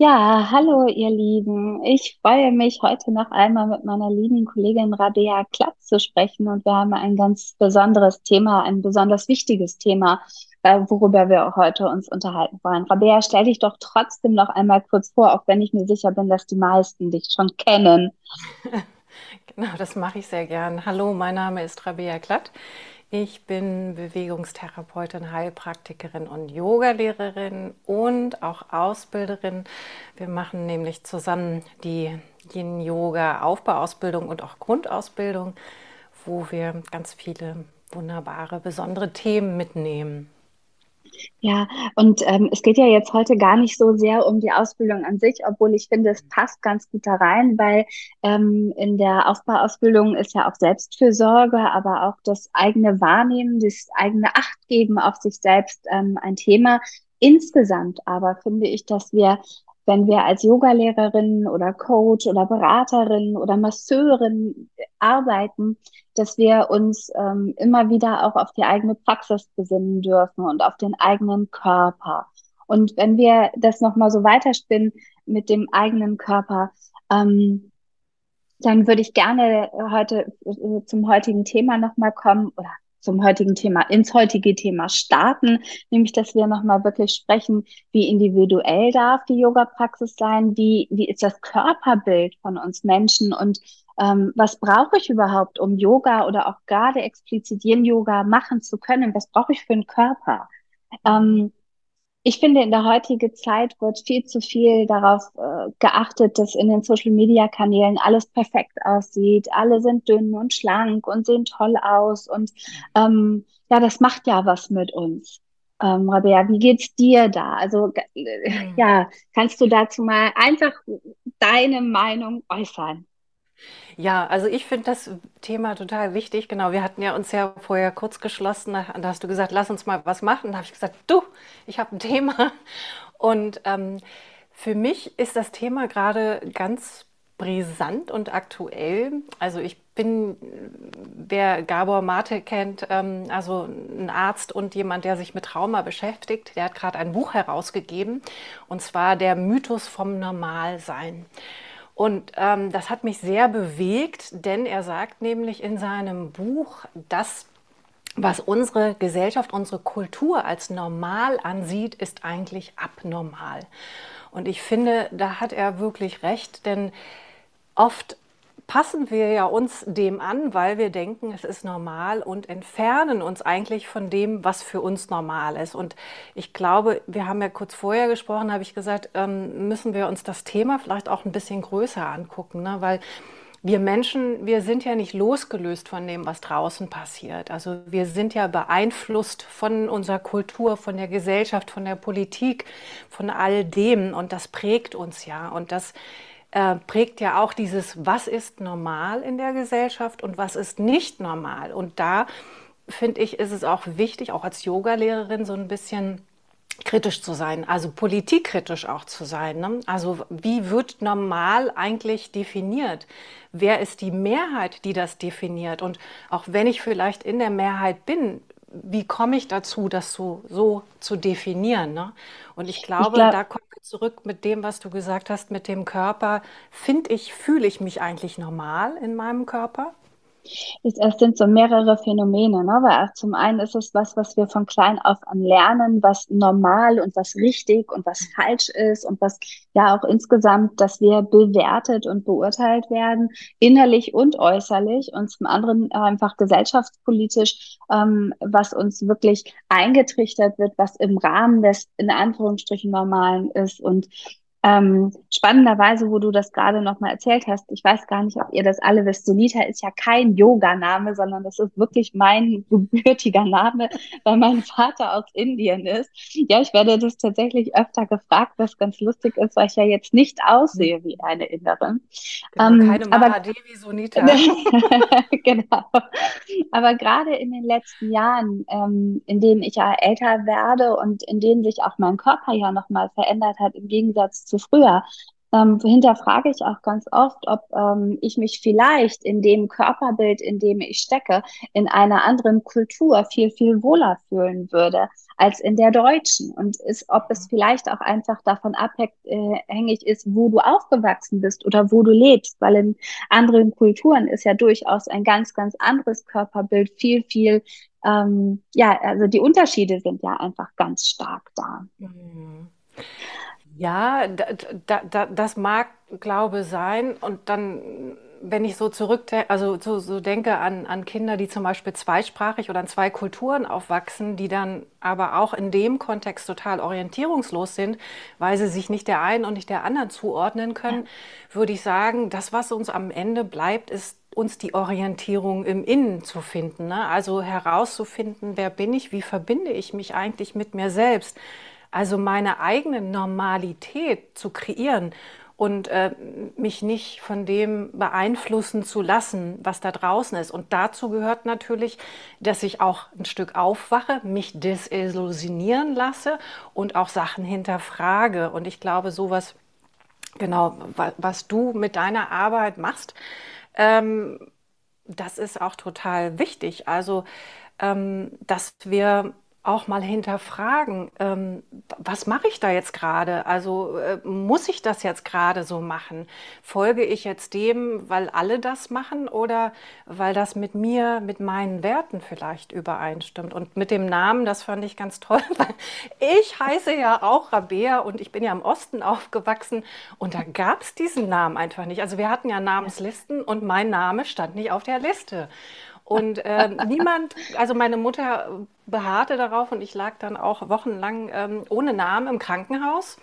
Ja, hallo ihr Lieben. Ich freue mich heute noch einmal mit meiner lieben Kollegin Rabea Klapp zu sprechen und wir haben ein ganz besonderes Thema, ein besonders wichtiges Thema, äh, worüber wir heute uns unterhalten wollen. Rabea, stell dich doch trotzdem noch einmal kurz vor, auch wenn ich mir sicher bin, dass die meisten dich schon kennen. Genau, das mache ich sehr gern. Hallo, mein Name ist Rabea Klatt. Ich bin Bewegungstherapeutin, Heilpraktikerin und Yogalehrerin und auch Ausbilderin. Wir machen nämlich zusammen die Yin-Yoga-Aufbauausbildung und auch Grundausbildung, wo wir ganz viele wunderbare, besondere Themen mitnehmen. Ja, und ähm, es geht ja jetzt heute gar nicht so sehr um die Ausbildung an sich, obwohl ich finde, es passt ganz gut da rein, weil ähm, in der Aufbauausbildung ist ja auch Selbstfürsorge, aber auch das eigene Wahrnehmen, das eigene Achtgeben auf sich selbst ähm, ein Thema. Insgesamt aber finde ich, dass wir wenn wir als Yogalehrerin oder Coach oder Beraterin oder Masseurin arbeiten, dass wir uns ähm, immer wieder auch auf die eigene Praxis besinnen dürfen und auf den eigenen Körper. Und wenn wir das nochmal so weiterspinnen mit dem eigenen Körper, ähm, dann würde ich gerne heute äh, zum heutigen Thema nochmal kommen oder zum heutigen Thema, ins heutige Thema starten, nämlich dass wir nochmal wirklich sprechen, wie individuell darf die Yoga-Praxis sein, wie, wie ist das Körperbild von uns Menschen und ähm, was brauche ich überhaupt, um Yoga oder auch gerade explizit Yin-Yoga machen zu können? Was brauche ich für einen Körper? Ähm, ich finde, in der heutigen Zeit wird viel zu viel darauf äh, geachtet, dass in den Social-Media-Kanälen alles perfekt aussieht. Alle sind dünn und schlank und sehen toll aus. Und ähm, ja, das macht ja was mit uns. Ähm, Rabea, wie geht's dir da? Also äh, mhm. ja, kannst du dazu mal einfach deine Meinung äußern? Ja, also ich finde das Thema total wichtig. Genau, wir hatten ja uns ja vorher kurz geschlossen. Da, hast du gesagt, lass uns mal was machen. Da habe ich gesagt, du, ich habe ein Thema. Und ähm, für mich ist das Thema gerade ganz brisant und aktuell. Also ich bin, wer Gabor Mate kennt, ähm, also ein Arzt und jemand, der sich mit Trauma beschäftigt, der hat gerade ein Buch herausgegeben, und zwar der Mythos vom Normalsein. Und ähm, das hat mich sehr bewegt, denn er sagt nämlich in seinem Buch, dass was unsere Gesellschaft, unsere Kultur als normal ansieht, ist eigentlich abnormal. Und ich finde, da hat er wirklich recht, denn oft passen wir ja uns dem an, weil wir denken, es ist normal und entfernen uns eigentlich von dem, was für uns normal ist. Und ich glaube, wir haben ja kurz vorher gesprochen, habe ich gesagt, ähm, müssen wir uns das Thema vielleicht auch ein bisschen größer angucken, ne? weil wir Menschen, wir sind ja nicht losgelöst von dem, was draußen passiert. Also wir sind ja beeinflusst von unserer Kultur, von der Gesellschaft, von der Politik, von all dem und das prägt uns ja. Und das äh, prägt ja auch dieses, was ist normal in der Gesellschaft und was ist nicht normal. Und da finde ich, ist es auch wichtig, auch als Yogalehrerin so ein bisschen kritisch zu sein, also politikkritisch auch zu sein. Ne? Also wie wird normal eigentlich definiert? Wer ist die Mehrheit, die das definiert? Und auch wenn ich vielleicht in der Mehrheit bin, wie komme ich dazu, das so, so zu definieren? Ne? Und ich glaube, ich glaub, da kommen wir zurück mit dem, was du gesagt hast, mit dem Körper. Finde ich, fühle ich mich eigentlich normal in meinem Körper? Es sind so mehrere Phänomene, ne? weil zum einen ist es was, was wir von klein auf an lernen, was normal und was richtig und was falsch ist und was ja auch insgesamt, dass wir bewertet und beurteilt werden, innerlich und äußerlich und zum anderen einfach gesellschaftspolitisch, ähm, was uns wirklich eingetrichtert wird, was im Rahmen des in Anführungsstrichen Normalen ist und Ähm, spannenderweise, wo du das gerade nochmal erzählt hast, ich weiß gar nicht, ob ihr das alle wisst, Sunita ist ja kein Yoga-Name, sondern das ist wirklich mein gebürtiger Name, weil mein Vater aus Indien ist. Ja, ich werde das tatsächlich öfter gefragt, was ganz lustig ist, weil ich ja jetzt nicht aussehe wie eine Inderin. Genau, ähm, keine Mahadevi Sunita. genau. Aber gerade in den letzten Jahren, ähm, in denen ich ja älter werde und in denen sich auch mein Körper ja nochmal verändert hat, im Gegensatz zu früher, ähm, hinterfrage ich auch ganz oft, ob ähm, ich mich vielleicht in dem Körperbild, in dem ich stecke, in einer anderen Kultur viel, viel wohler fühlen würde als in der deutschen. Und ist, ob es vielleicht auch einfach davon abhängig ist, wo du aufgewachsen bist oder wo du lebst, weil in anderen Kulturen ist ja durchaus ein ganz, ganz anderes Körperbild viel, viel ähm, ja, also die Unterschiede sind ja einfach ganz stark da. Mhm. Ja, da, da, da, das mag Glaube sein. Und dann, wenn ich so zurückdenke, also so, so denke an, an Kinder, die zum Beispiel zweisprachig oder in zwei Kulturen aufwachsen, die dann aber auch in dem Kontext total orientierungslos sind, weil sie sich nicht der einen und nicht der anderen zuordnen können, ja. würde ich sagen, das, was uns am Ende bleibt, ist uns die Orientierung im Innen zu finden. Ne? Also herauszufinden, wer bin ich, wie verbinde ich mich eigentlich mit mir selbst also meine eigene Normalität zu kreieren und äh, mich nicht von dem beeinflussen zu lassen, was da draußen ist. Und dazu gehört natürlich, dass ich auch ein Stück aufwache, mich desillusionieren lasse und auch Sachen hinterfrage. Und ich glaube, sowas, genau, was du mit deiner Arbeit machst, ähm, das ist auch total wichtig. Also, ähm, dass wir auch mal hinterfragen, ähm, was mache ich da jetzt gerade? Also äh, muss ich das jetzt gerade so machen? Folge ich jetzt dem, weil alle das machen oder weil das mit mir, mit meinen Werten vielleicht übereinstimmt? Und mit dem Namen, das fand ich ganz toll, weil ich heiße ja auch Rabea und ich bin ja im Osten aufgewachsen und da gab es diesen Namen einfach nicht. Also wir hatten ja Namenslisten und mein Name stand nicht auf der Liste. Und äh, niemand, also meine Mutter beharrte darauf und ich lag dann auch wochenlang ähm, ohne Namen im Krankenhaus,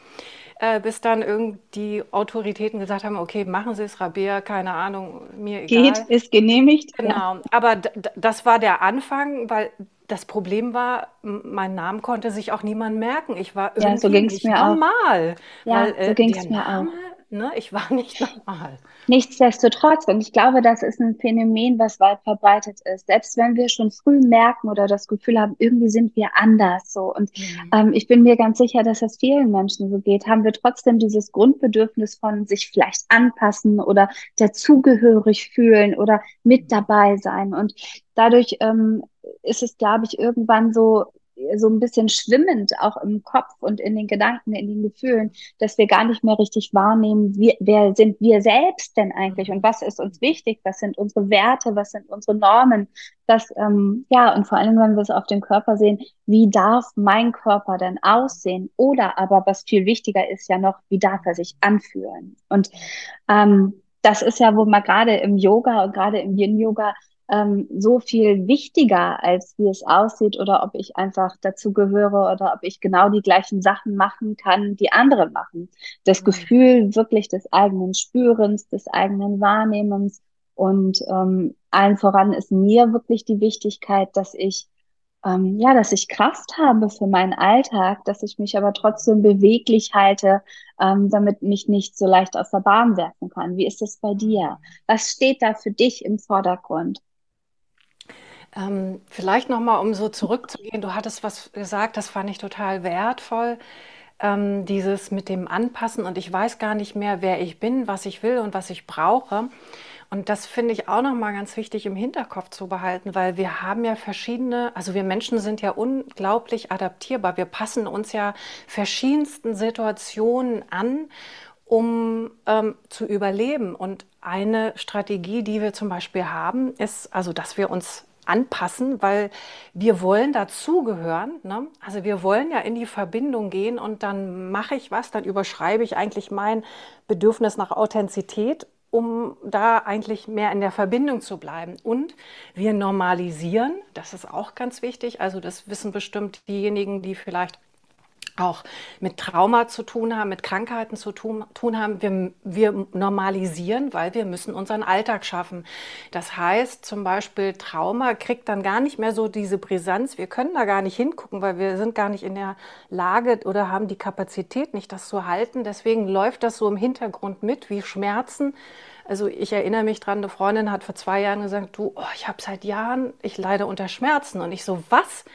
äh, bis dann irgendwie Autoritäten gesagt haben, okay, machen Sie es, Rabea, keine Ahnung, mir egal. Geht, ist genehmigt. Genau, ja. aber das war der Anfang, weil das Problem war, mein Namen konnte sich auch niemand merken. Ich war irgendwie ja, so nicht normal. Auch. Ja, weil, äh, so ging es mir Name, auch. Ne? Ich war nicht normal. Nichtsdestotrotz, und ich glaube, das ist ein Phänomen, was weit verbreitet ist. Selbst wenn wir schon früh merken oder das Gefühl haben, irgendwie sind wir anders so. Und mhm. ähm, ich bin mir ganz sicher, dass das vielen Menschen so geht, haben wir trotzdem dieses Grundbedürfnis von sich vielleicht anpassen oder dazugehörig fühlen oder mit dabei sein. Und dadurch ähm, ist es, glaube ich, irgendwann so, so ein bisschen schwimmend auch im Kopf und in den Gedanken, in den Gefühlen, dass wir gar nicht mehr richtig wahrnehmen, wie, wer sind wir selbst denn eigentlich und was ist uns wichtig, was sind unsere Werte, was sind unsere Normen, das, ähm, ja, und vor allem, wenn wir es auf den Körper sehen, wie darf mein Körper denn aussehen? Oder aber, was viel wichtiger ist ja noch, wie darf er sich anfühlen? Und ähm, das ist ja, wo man gerade im Yoga und gerade im Yin-Yoga ähm, so viel wichtiger, als wie es aussieht oder ob ich einfach dazu gehöre oder ob ich genau die gleichen Sachen machen kann, die andere machen. Das mhm. Gefühl wirklich des eigenen Spürens, des eigenen Wahrnehmens und ähm, allen voran ist mir wirklich die Wichtigkeit, dass ich ähm, ja, dass ich Kraft habe für meinen Alltag, dass ich mich aber trotzdem beweglich halte, ähm, damit mich nicht so leicht aus der Bahn werfen kann. Wie ist es bei dir? Was steht da für dich im Vordergrund? Ähm, vielleicht nochmal, um so zurückzugehen, du hattest was gesagt, das fand ich total wertvoll. Ähm, dieses mit dem Anpassen und ich weiß gar nicht mehr, wer ich bin, was ich will und was ich brauche. Und das finde ich auch nochmal ganz wichtig im Hinterkopf zu behalten, weil wir haben ja verschiedene, also wir Menschen sind ja unglaublich adaptierbar. Wir passen uns ja verschiedensten Situationen an, um ähm, zu überleben. Und eine Strategie, die wir zum Beispiel haben, ist also, dass wir uns anpassen, weil wir wollen dazugehören. Ne? Also wir wollen ja in die Verbindung gehen und dann mache ich was, dann überschreibe ich eigentlich mein Bedürfnis nach Authentizität, um da eigentlich mehr in der Verbindung zu bleiben. Und wir normalisieren, das ist auch ganz wichtig, also das wissen bestimmt diejenigen, die vielleicht auch mit Trauma zu tun haben, mit Krankheiten zu tun, tun haben. Wir, wir normalisieren, weil wir müssen unseren Alltag schaffen. Das heißt zum Beispiel, Trauma kriegt dann gar nicht mehr so diese Brisanz. Wir können da gar nicht hingucken, weil wir sind gar nicht in der Lage oder haben die Kapazität nicht, das zu halten. Deswegen läuft das so im Hintergrund mit wie Schmerzen. Also ich erinnere mich dran, eine Freundin hat vor zwei Jahren gesagt, du, oh, ich habe seit Jahren, ich leide unter Schmerzen. Und ich so, was?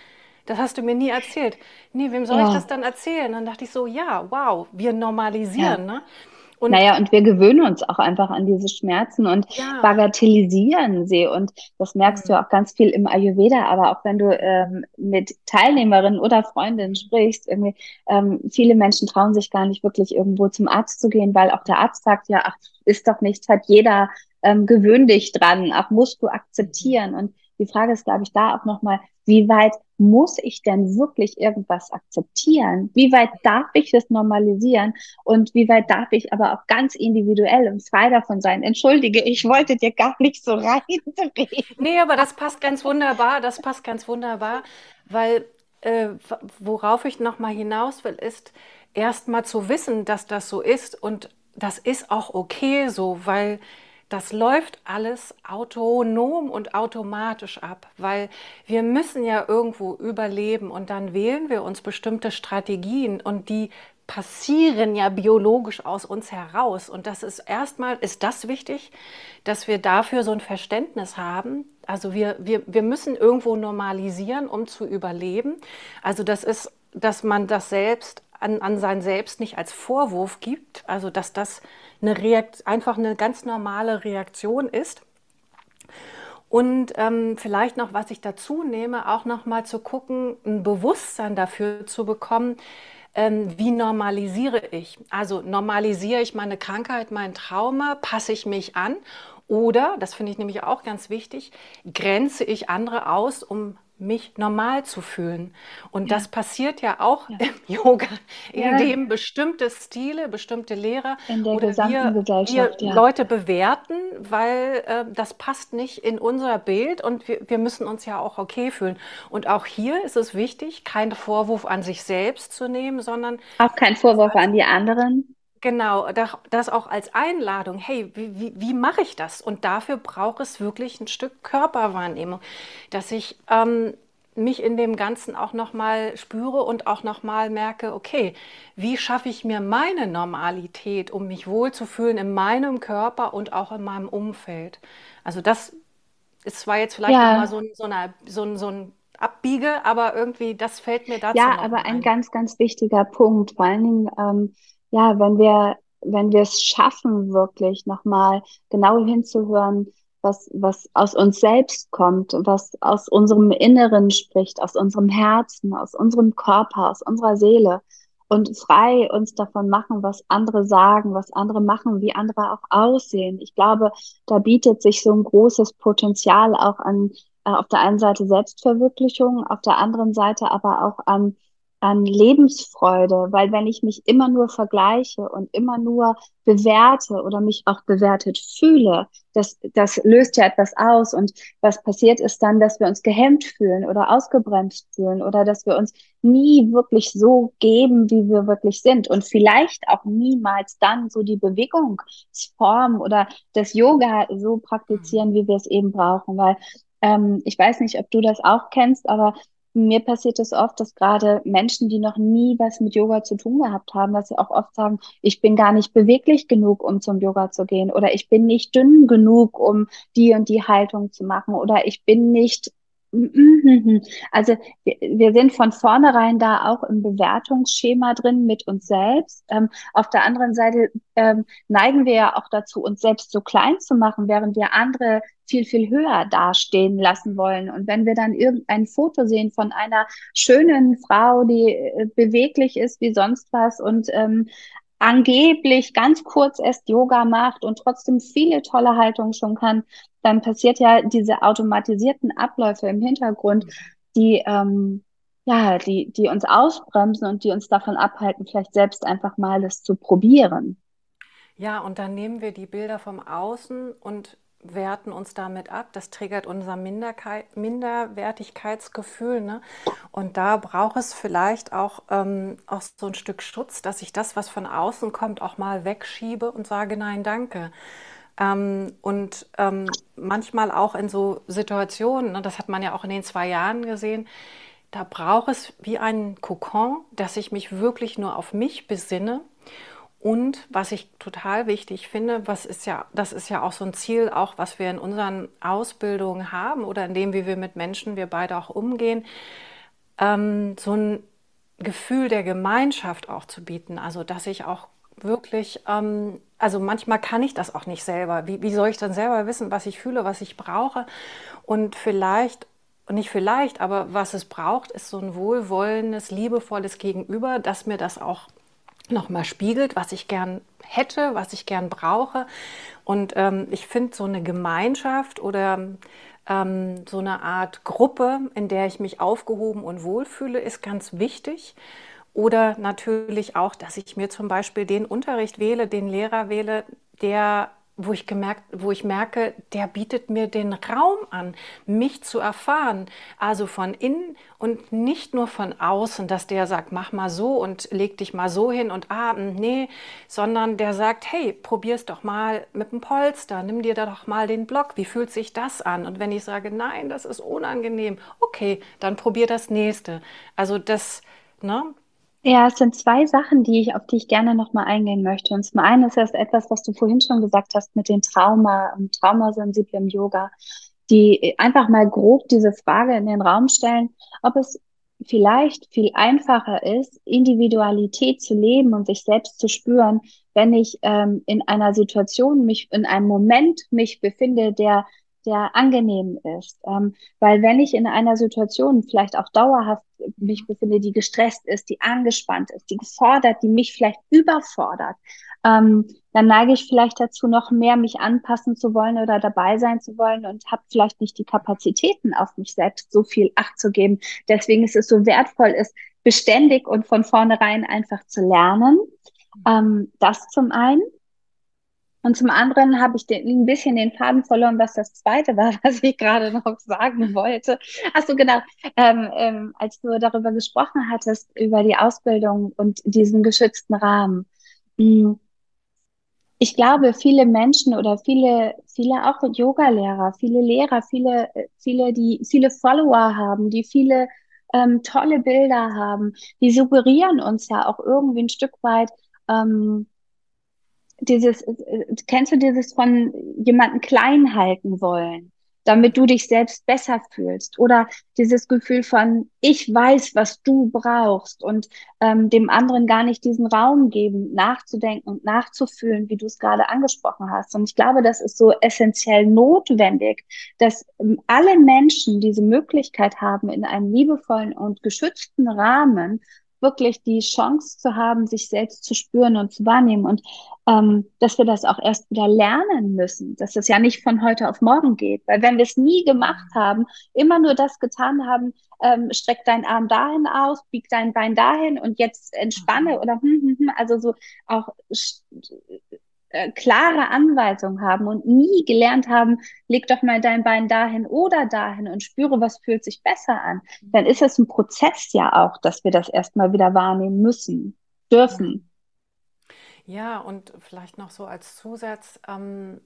Das hast du mir nie erzählt. Nee, wem soll ja. ich das dann erzählen? Dann dachte ich so, ja, wow, wir normalisieren. Ja. Ne? Und naja, und wir gewöhnen uns auch einfach an diese Schmerzen und ja. bagatellisieren sie. Und das merkst mhm. du auch ganz viel im Ayurveda, aber auch wenn du ähm, mit Teilnehmerinnen oder Freundinnen sprichst, irgendwie, ähm, viele Menschen trauen sich gar nicht wirklich irgendwo zum Arzt zu gehen, weil auch der Arzt sagt, ja, ach, ist doch nichts, hat jeder, ähm, gewöhn dich dran, ach, musst du akzeptieren. Und die Frage ist, glaube ich, da auch nochmal, wie weit muss ich denn wirklich irgendwas akzeptieren? Wie weit darf ich das normalisieren? Und wie weit darf ich aber auch ganz individuell und frei davon sein? Entschuldige, ich wollte dir gar nicht so reinreden. Nee, aber das passt ganz wunderbar. Das passt ganz wunderbar, weil äh, worauf ich nochmal hinaus will, ist erstmal zu wissen, dass das so ist. Und das ist auch okay so, weil das läuft alles autonom und automatisch ab, weil wir müssen ja irgendwo überleben und dann wählen wir uns bestimmte Strategien und die passieren ja biologisch aus uns heraus. Und das ist erstmal, ist das wichtig, dass wir dafür so ein Verständnis haben. Also wir, wir, wir müssen irgendwo normalisieren, um zu überleben. Also das ist, dass man das selbst an, an sein Selbst nicht als Vorwurf gibt, also dass das eine Reakt einfach eine ganz normale Reaktion ist. Und ähm, vielleicht noch, was ich dazu nehme, auch noch mal zu gucken, ein Bewusstsein dafür zu bekommen, ähm, wie normalisiere ich? Also normalisiere ich meine Krankheit, mein Trauma, passe ich mich an oder, das finde ich nämlich auch ganz wichtig, grenze ich andere aus, um mich normal zu fühlen. Und ja. das passiert ja auch ja. im Yoga, indem ja. bestimmte Stile, bestimmte Lehrer oder wir, wir Leute bewerten, weil äh, das passt nicht in unser Bild und wir, wir müssen uns ja auch okay fühlen. Und auch hier ist es wichtig, keinen Vorwurf an sich selbst zu nehmen, sondern auch kein Vorwurf an die anderen. Genau, das auch als Einladung. Hey, wie, wie, wie mache ich das? Und dafür braucht es wirklich ein Stück Körperwahrnehmung, dass ich ähm, mich in dem Ganzen auch nochmal spüre und auch nochmal merke, okay, wie schaffe ich mir meine Normalität, um mich wohlzufühlen in meinem Körper und auch in meinem Umfeld? Also das ist zwar jetzt vielleicht ja. nochmal so, so, eine, so, so ein Abbiege, aber irgendwie, das fällt mir dazu. Ja, aber ein, ein ganz, ganz wichtiger Punkt, vor allen Dingen, ähm, ja, wenn wir, wenn wir es schaffen, wirklich nochmal genau hinzuhören, was, was aus uns selbst kommt, was aus unserem Inneren spricht, aus unserem Herzen, aus unserem Körper, aus unserer Seele und frei uns davon machen, was andere sagen, was andere machen, wie andere auch aussehen. Ich glaube, da bietet sich so ein großes Potenzial auch an, äh, auf der einen Seite Selbstverwirklichung, auf der anderen Seite aber auch an an Lebensfreude, weil wenn ich mich immer nur vergleiche und immer nur bewerte oder mich auch bewertet fühle, das, das löst ja etwas aus. Und was passiert ist dann, dass wir uns gehemmt fühlen oder ausgebremst fühlen oder dass wir uns nie wirklich so geben, wie wir wirklich sind. Und vielleicht auch niemals dann so die Bewegungsform oder das Yoga so praktizieren, wie wir es eben brauchen, weil ähm, ich weiß nicht, ob du das auch kennst, aber mir passiert es oft, dass gerade Menschen, die noch nie was mit Yoga zu tun gehabt haben, dass sie auch oft sagen, ich bin gar nicht beweglich genug, um zum Yoga zu gehen oder ich bin nicht dünn genug, um die und die Haltung zu machen oder ich bin nicht also wir, wir sind von vornherein da auch im Bewertungsschema drin mit uns selbst. Ähm, auf der anderen Seite ähm, neigen wir ja auch dazu, uns selbst so klein zu machen, während wir andere viel, viel höher dastehen lassen wollen. Und wenn wir dann irgendein Foto sehen von einer schönen Frau, die äh, beweglich ist wie sonst was und ähm, angeblich ganz kurz erst Yoga macht und trotzdem viele tolle Haltungen schon kann, dann passiert ja diese automatisierten Abläufe im Hintergrund, die ähm, ja, die, die uns ausbremsen und die uns davon abhalten, vielleicht selbst einfach mal das zu probieren. Ja, und dann nehmen wir die Bilder vom Außen und werten uns damit ab. Das triggert unser Minderwertigkeitsgefühl. Ne? Und da braucht es vielleicht auch, ähm, auch so ein Stück Schutz, dass ich das, was von außen kommt, auch mal wegschiebe und sage, nein, danke. Ähm, und ähm, manchmal auch in so Situationen, ne, das hat man ja auch in den zwei Jahren gesehen, da braucht es wie einen Kokon, dass ich mich wirklich nur auf mich besinne und was ich total wichtig finde, was ist ja, das ist ja auch so ein Ziel, auch was wir in unseren Ausbildungen haben oder in dem, wie wir mit Menschen, wir beide auch umgehen, ähm, so ein Gefühl der Gemeinschaft auch zu bieten. Also, dass ich auch wirklich, ähm, also manchmal kann ich das auch nicht selber. Wie, wie soll ich dann selber wissen, was ich fühle, was ich brauche? Und vielleicht nicht vielleicht, aber was es braucht, ist so ein wohlwollendes, liebevolles Gegenüber, das mir das auch nochmal spiegelt, was ich gern hätte, was ich gern brauche. Und ähm, ich finde so eine Gemeinschaft oder ähm, so eine Art Gruppe, in der ich mich aufgehoben und wohlfühle, ist ganz wichtig. Oder natürlich auch, dass ich mir zum Beispiel den Unterricht wähle, den Lehrer wähle, der wo ich gemerkt, wo ich merke, der bietet mir den Raum an, mich zu erfahren, also von innen und nicht nur von außen, dass der sagt, mach mal so und leg dich mal so hin und ah, hm, nee, sondern der sagt, hey, probier's doch mal mit dem Polster, nimm dir da doch mal den Block, wie fühlt sich das an? Und wenn ich sage, nein, das ist unangenehm, okay, dann probier das nächste. Also das, ne, ja, es sind zwei Sachen, die ich, auf die ich gerne nochmal eingehen möchte. Und zum einen ist das etwas, was du vorhin schon gesagt hast mit dem Trauma und traumasensiblem Yoga, die einfach mal grob diese Frage in den Raum stellen, ob es vielleicht viel einfacher ist, Individualität zu leben und sich selbst zu spüren, wenn ich ähm, in einer Situation mich, in einem Moment mich befinde, der der angenehm ist. Ähm, weil wenn ich in einer Situation vielleicht auch dauerhaft mich befinde, die gestresst ist, die angespannt ist, die gefordert, die mich vielleicht überfordert, ähm, dann neige ich vielleicht dazu, noch mehr mich anpassen zu wollen oder dabei sein zu wollen und habe vielleicht nicht die Kapazitäten, auf mich selbst so viel Acht zu geben. Deswegen ist es so wertvoll, ist beständig und von vornherein einfach zu lernen. Ähm, das zum einen. Und zum anderen habe ich den, ein bisschen den Faden verloren, was das zweite war, was ich gerade noch sagen wollte. Ach so, genau. Ähm, ähm, als du darüber gesprochen hattest, über die Ausbildung und diesen geschützten Rahmen. Hm. Ich glaube, viele Menschen oder viele, viele auch Yogalehrer, viele Lehrer, viele, viele, die viele Follower haben, die viele ähm, tolle Bilder haben, die suggerieren uns ja auch irgendwie ein Stück weit, ähm, dieses, äh, kennst du dieses von jemanden klein halten wollen, damit du dich selbst besser fühlst? Oder dieses Gefühl von, ich weiß, was du brauchst und ähm, dem anderen gar nicht diesen Raum geben, nachzudenken und nachzufühlen, wie du es gerade angesprochen hast. Und ich glaube, das ist so essentiell notwendig, dass ähm, alle Menschen diese Möglichkeit haben, in einem liebevollen und geschützten Rahmen wirklich die Chance zu haben, sich selbst zu spüren und zu wahrnehmen und ähm, dass wir das auch erst wieder lernen müssen, dass das ja nicht von heute auf morgen geht, weil wenn wir es nie gemacht haben, immer nur das getan haben, ähm, streck deinen Arm dahin aus, bieg dein Bein dahin und jetzt entspanne mhm. oder hm, hm, hm, also so auch äh, klare Anweisungen haben und nie gelernt haben, leg doch mal dein Bein dahin oder dahin und spüre, was fühlt sich besser an, dann ist es ein Prozess ja auch, dass wir das erstmal wieder wahrnehmen müssen, dürfen. Ja, und vielleicht noch so als Zusatz, ähm,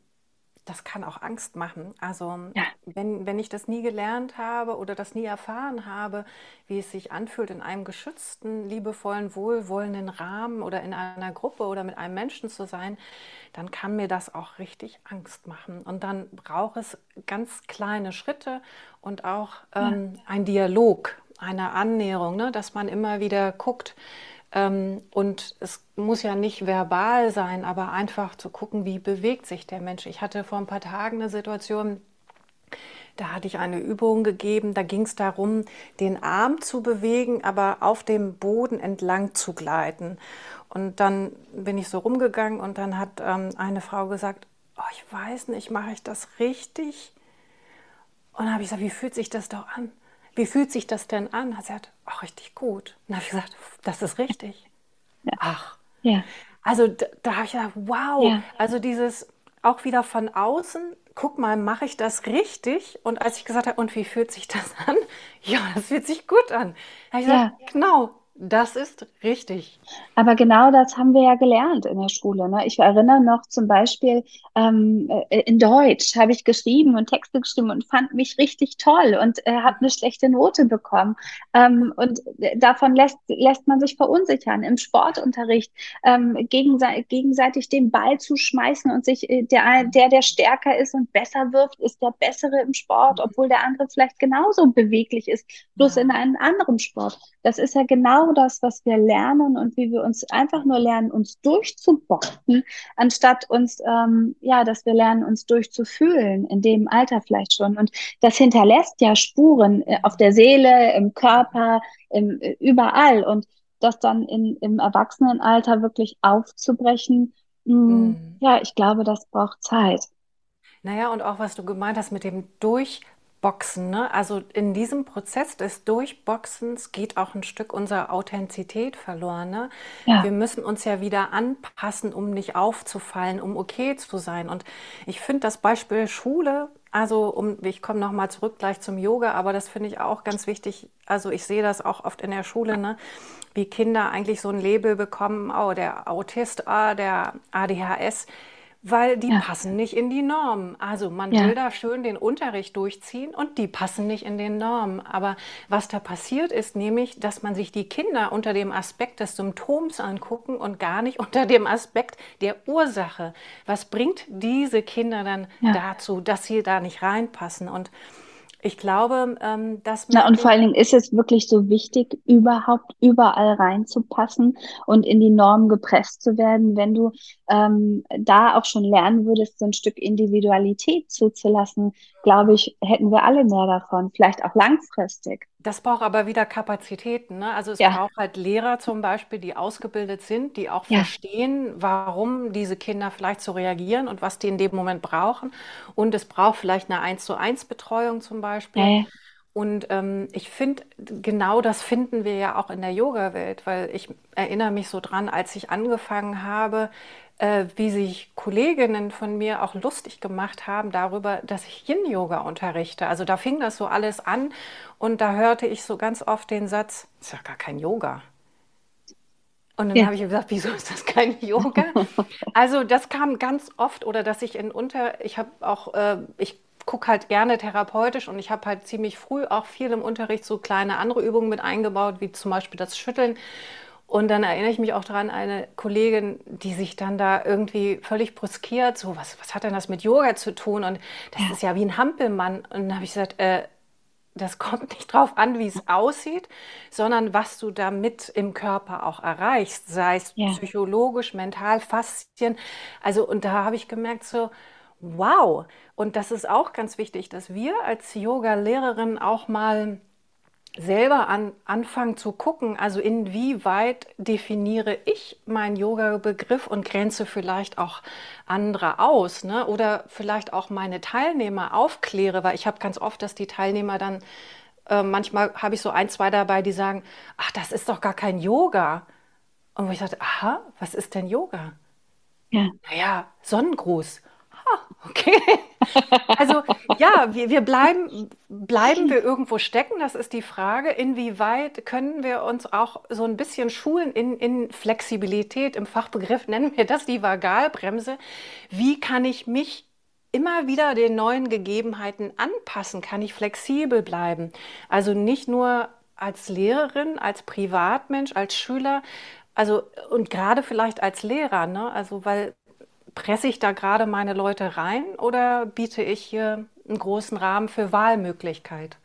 das kann auch Angst machen. Also ja. wenn, wenn ich das nie gelernt habe oder das nie erfahren habe, wie es sich anfühlt, in einem geschützten, liebevollen, wohlwollenden Rahmen oder in einer Gruppe oder mit einem Menschen zu sein, dann kann mir das auch richtig Angst machen. Und dann braucht es ganz kleine Schritte und auch ähm, ja. ein Dialog, eine Annäherung, ne? dass man immer wieder guckt, und es muss ja nicht verbal sein, aber einfach zu gucken, wie bewegt sich der Mensch. Ich hatte vor ein paar Tagen eine Situation, da hatte ich eine Übung gegeben, da ging es darum, den Arm zu bewegen, aber auf dem Boden entlang zu gleiten. Und dann bin ich so rumgegangen und dann hat ähm, eine Frau gesagt, oh, ich weiß nicht, mache ich das richtig? Und dann habe ich gesagt, wie fühlt sich das doch an? Wie fühlt sich das denn an? Hat sie gesagt, ach, richtig gut. Und dann habe ich gesagt, das ist richtig. Ja. Ach. Ja. Also da, da habe ich gedacht, wow. Ja. Also dieses auch wieder von außen guck mal, mache ich das richtig? Und als ich gesagt habe, und wie fühlt sich das an? Ja, das fühlt sich gut an. Da habe ich gesagt, ja. genau, das ist richtig. Aber genau das haben wir ja gelernt in der Schule. Ne? Ich erinnere noch zum Beispiel ähm, äh, in Deutsch habe ich geschrieben und Texte geschrieben und fand mich richtig toll und äh, habe eine schlechte Note bekommen. Ähm, und davon lässt, lässt man sich verunsichern. Im Sportunterricht ähm, gegense gegenseitig den Ball zu schmeißen und sich äh, der, der, der stärker ist und besser wirft, ist der Bessere im Sport, obwohl der andere vielleicht genauso beweglich ist, bloß in einem anderen Sport. Das ist ja genau das, was wir lernen und wie wir uns einfach nur lernen, uns durchzuboxen, anstatt uns, ähm, ja, dass wir lernen, uns durchzufühlen, in dem Alter vielleicht schon. Und das hinterlässt ja Spuren äh, auf der Seele, im Körper, im, äh, überall. Und das dann in, im Erwachsenenalter wirklich aufzubrechen, mh, mm, mhm. ja, ich glaube, das braucht Zeit. Naja, und auch was du gemeint hast mit dem Durch Boxen. Ne? Also in diesem Prozess des Durchboxens geht auch ein Stück unserer Authentizität verloren. Ne? Ja. Wir müssen uns ja wieder anpassen, um nicht aufzufallen, um okay zu sein. Und ich finde das Beispiel Schule, also um, ich komme nochmal zurück gleich zum Yoga, aber das finde ich auch ganz wichtig. Also ich sehe das auch oft in der Schule, ne? wie Kinder eigentlich so ein Label bekommen, oh, der Autist, ah, der ADHS weil die ja. passen nicht in die Normen. Also man ja. will da schön den Unterricht durchziehen und die passen nicht in den Normen. Aber was da passiert ist, nämlich, dass man sich die Kinder unter dem Aspekt des Symptoms angucken und gar nicht unter dem Aspekt der Ursache. Was bringt diese Kinder dann ja. dazu, dass sie da nicht reinpassen? Und ich glaube, ähm, dass man. Na, und vor allen Dingen ist es wirklich so wichtig, überhaupt überall reinzupassen und in die Norm gepresst zu werden, wenn du ähm, da auch schon lernen würdest, so ein Stück Individualität zuzulassen, glaube ich, hätten wir alle mehr davon, vielleicht auch langfristig. Das braucht aber wieder Kapazitäten. Ne? Also es ja. braucht halt Lehrer zum Beispiel, die ausgebildet sind, die auch ja. verstehen, warum diese Kinder vielleicht so reagieren und was die in dem Moment brauchen. Und es braucht vielleicht eine 1 zu 1 Betreuung zum Beispiel. Ja. Und ähm, ich finde, genau das finden wir ja auch in der Yoga-Welt, weil ich erinnere mich so dran, als ich angefangen habe, äh, wie sich Kolleginnen von mir auch lustig gemacht haben darüber, dass ich Yin-Yoga unterrichte. Also da fing das so alles an und da hörte ich so ganz oft den Satz, das ist ja gar kein Yoga. Und dann ja. habe ich gesagt, wieso ist das kein Yoga? also das kam ganz oft oder dass ich in Unter, ich habe auch, äh, ich gucke halt gerne therapeutisch und ich habe halt ziemlich früh auch viel im Unterricht so kleine andere Übungen mit eingebaut, wie zum Beispiel das Schütteln. Und dann erinnere ich mich auch daran, eine Kollegin, die sich dann da irgendwie völlig bruskiert, so, was, was hat denn das mit Yoga zu tun? Und das ja. ist ja wie ein Hampelmann. Und dann habe ich gesagt, äh, das kommt nicht drauf an, wie es aussieht, sondern was du damit im Körper auch erreichst, sei es ja. psychologisch, mental, Faszien. Also, und da habe ich gemerkt, so, wow. Und das ist auch ganz wichtig, dass wir als Yoga-Lehrerin auch mal selber an, anfangen zu gucken, also inwieweit definiere ich meinen Yoga-Begriff und grenze vielleicht auch andere aus, ne? oder vielleicht auch meine Teilnehmer aufkläre, weil ich habe ganz oft, dass die Teilnehmer dann, äh, manchmal habe ich so ein, zwei dabei, die sagen, ach, das ist doch gar kein Yoga. Und wo ich sagte, aha, was ist denn Yoga? Ja. Naja, Sonnengruß. Okay. Also ja, wir, wir bleiben, bleiben wir irgendwo stecken, das ist die Frage. Inwieweit können wir uns auch so ein bisschen schulen in, in Flexibilität, im Fachbegriff nennen wir das die Vagalbremse. Wie kann ich mich immer wieder den neuen Gegebenheiten anpassen? Kann ich flexibel bleiben? Also nicht nur als Lehrerin, als Privatmensch, als Schüler, also und gerade vielleicht als Lehrer, ne? Also weil presse ich da gerade meine Leute rein oder biete ich hier einen großen Rahmen für Wahlmöglichkeit?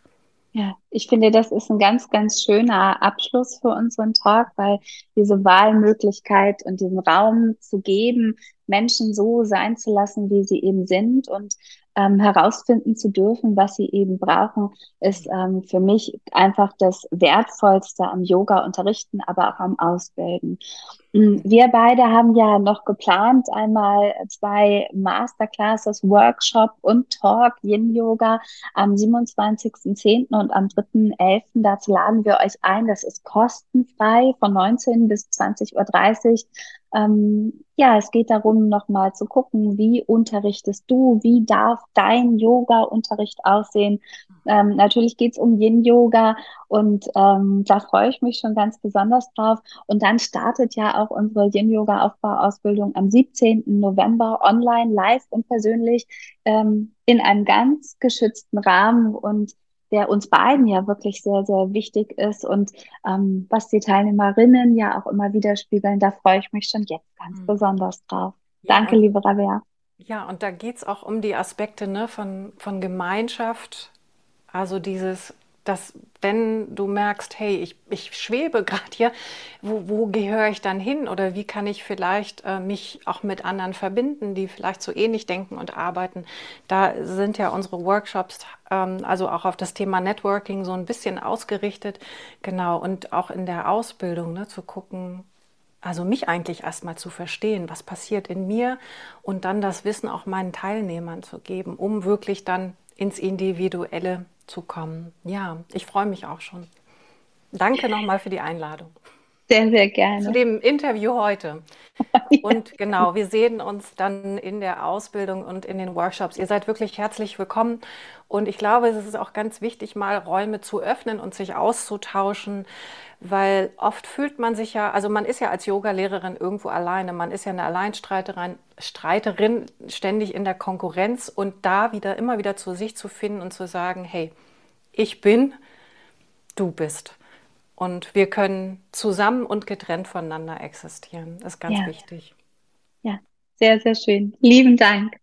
Ja, ich finde, das ist ein ganz, ganz schöner Abschluss für unseren Talk, weil diese Wahlmöglichkeit und diesen Raum zu geben, Menschen so sein zu lassen, wie sie eben sind und ähm, herausfinden zu dürfen, was sie eben brauchen, ist ähm, für mich einfach das Wertvollste am Yoga unterrichten, aber auch am Ausbilden. Mm, wir beide haben ja noch geplant, einmal zwei Masterclasses, Workshop und Talk, Yin Yoga am 27.10. und am 3.11. Dazu laden wir euch ein. Das ist kostenfrei von 19 bis 20.30 Uhr. Ähm, ja, es geht darum, nochmal zu gucken, wie unterrichtest du, wie darf dein Yoga-Unterricht aussehen. Ähm, natürlich geht's um Yin-Yoga und ähm, da freue ich mich schon ganz besonders drauf. Und dann startet ja auch unsere Yin-Yoga-Aufbauausbildung am 17. November online, live und persönlich ähm, in einem ganz geschützten Rahmen und der uns beiden ja wirklich sehr, sehr wichtig ist und ähm, was die Teilnehmerinnen ja auch immer widerspiegeln, da freue ich mich schon jetzt ganz mhm. besonders drauf. Ja. Danke, liebe Rabea. Ja, und da geht es auch um die Aspekte ne, von, von Gemeinschaft, also dieses dass wenn du merkst, hey, ich, ich schwebe gerade hier, wo, wo gehöre ich dann hin oder wie kann ich vielleicht äh, mich auch mit anderen verbinden, die vielleicht so ähnlich denken und arbeiten. Da sind ja unsere Workshops, ähm, also auch auf das Thema Networking so ein bisschen ausgerichtet. Genau, und auch in der Ausbildung ne, zu gucken, also mich eigentlich erstmal zu verstehen, was passiert in mir und dann das Wissen auch meinen Teilnehmern zu geben, um wirklich dann ins Individuelle zu kommen. Ja, ich freue mich auch schon. Danke nochmal für die Einladung. Sehr, sehr gerne. Zu dem Interview heute. Und genau, wir sehen uns dann in der Ausbildung und in den Workshops. Ihr seid wirklich herzlich willkommen. Und ich glaube, es ist auch ganz wichtig, mal Räume zu öffnen und sich auszutauschen, weil oft fühlt man sich ja, also man ist ja als Yogalehrerin irgendwo alleine, man ist ja eine Alleinstreiterin, Streiterin, ständig in der Konkurrenz und da wieder immer wieder zu sich zu finden und zu sagen, hey, ich bin, du bist. Und wir können zusammen und getrennt voneinander existieren. Das ist ganz ja. wichtig. Ja, sehr, sehr schön. Lieben Dank.